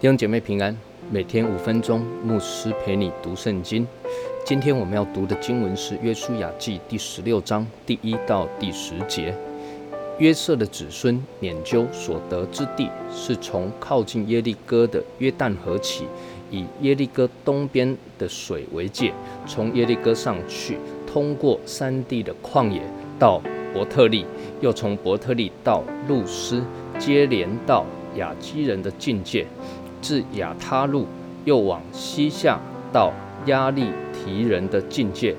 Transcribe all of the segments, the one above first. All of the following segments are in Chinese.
弟兄姐妹平安，每天五分钟，牧师陪你读圣经。今天我们要读的经文是《约书亚记》第十六章第一到第十节。约瑟的子孙撵究所得之地，是从靠近耶利哥的约旦河起，以耶利哥东边的水为界，从耶利哥上去，通过山地的旷野到伯特利，又从伯特利到路斯，接连到雅基人的境界。至亚他路，又往西下到亚利提人的境界，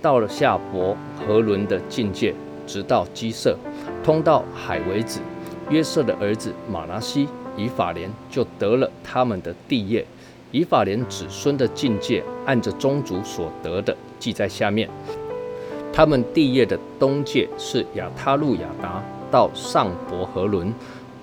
到了夏伯和伦的境界，直到基色，通到海为止。约瑟的儿子马拿西、以法莲就得了他们的地业。以法莲子孙的境界，按着宗族所得的记在下面。他们地业的东界是亚他路亚达到上伯和伦，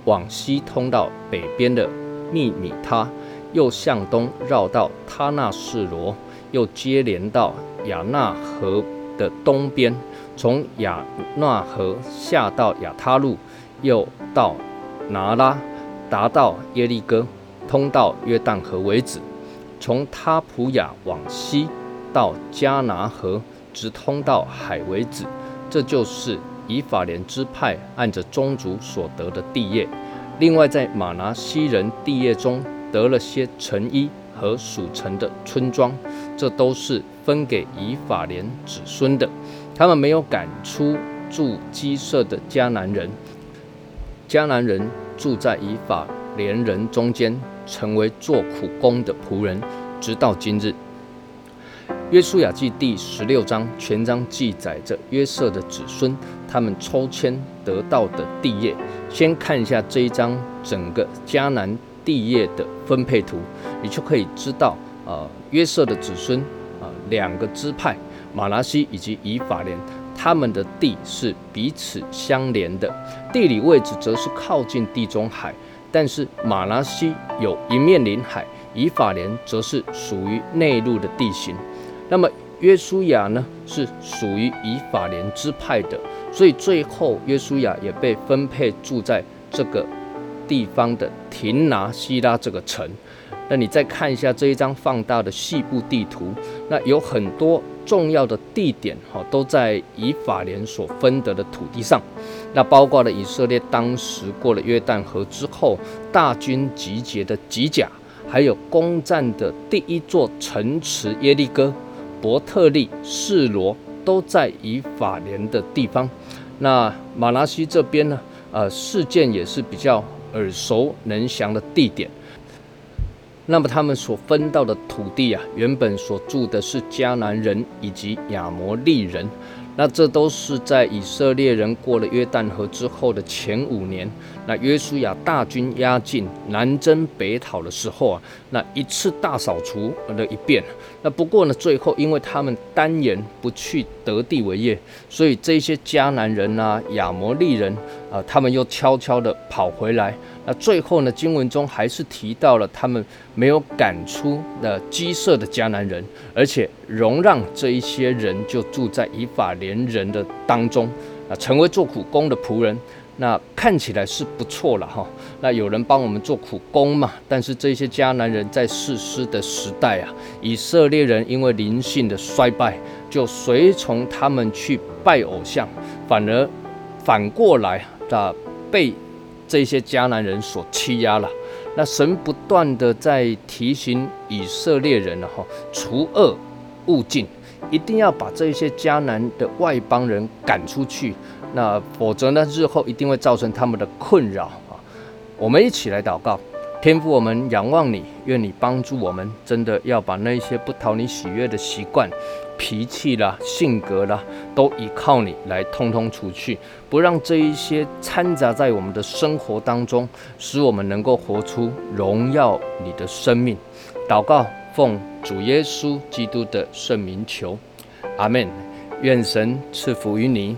往西通到北边的。密米他，又向东绕到他那士罗，又接连到亚纳河的东边，从亚纳河下到亚他路，又到拿拉，达到耶利哥，通到约旦河为止。从他普雅往西到加拿河，直通到海为止。这就是以法莲支派按着宗族所得的地业。另外，在马拿西人地业中得了些城邑和属城的村庄，这都是分给以法莲子孙的。他们没有赶出住鸡舍的迦南人，迦南人住在以法莲人中间，成为做苦工的仆人，直到今日。约书亚记第十六章全章记载着约瑟的子孙，他们抽签得到的地业。先看一下这一张整个迦南地业的分配图，你就可以知道，呃，约瑟的子孙啊，两个支派马拉西以及以法莲，他们的地是彼此相连的，地理位置则是靠近地中海，但是马拉西有一面临海，以法莲则是属于内陆的地形。那么约书亚呢，是属于以法莲支派的，所以最后约书亚也被分配住在这个地方的廷拿希拉这个城。那你再看一下这一张放大的细部地图，那有很多重要的地点哈，都在以法莲所分得的土地上。那包括了以色列当时过了约旦河之后，大军集结的吉甲，还有攻占的第一座城池耶利哥。伯特利、示罗都在以法莲的地方。那马拉西这边呢？呃，事件也是比较耳熟能详的地点。那么他们所分到的土地啊，原本所住的是迦南人以及亚摩利人。那这都是在以色列人过了约旦河之后的前五年，那约书亚大军压境南征北讨的时候啊，那一次大扫除了一遍。那不过呢，最后因为他们单言不去得地为业，所以这些迦南人啊、亚摩利人啊，他们又悄悄地跑回来。那最后呢，经文中还是提到了他们没有赶出那鸡舍的迦南人，而且容让这一些人就住在以法莲人的当中，啊，成为做苦工的仆人。那看起来是不错了哈。那有人帮我们做苦工嘛？但是这些迦南人在世师的时代啊，以色列人因为灵性的衰败，就随从他们去拜偶像，反而反过来啊被。这些迦南人所欺压了，那神不断的在提醒以色列人了哈，除恶务尽，一定要把这些迦南的外邦人赶出去，那否则呢，日后一定会造成他们的困扰啊。我们一起来祷告。天父，我们仰望你，愿你帮助我们，真的要把那些不讨你喜悦的习惯、脾气啦、性格啦，都依靠你来通通除去，不让这一些掺杂在我们的生活当中，使我们能够活出荣耀你的生命。祷告，奉主耶稣基督的圣名求，阿门。愿神赐福于你。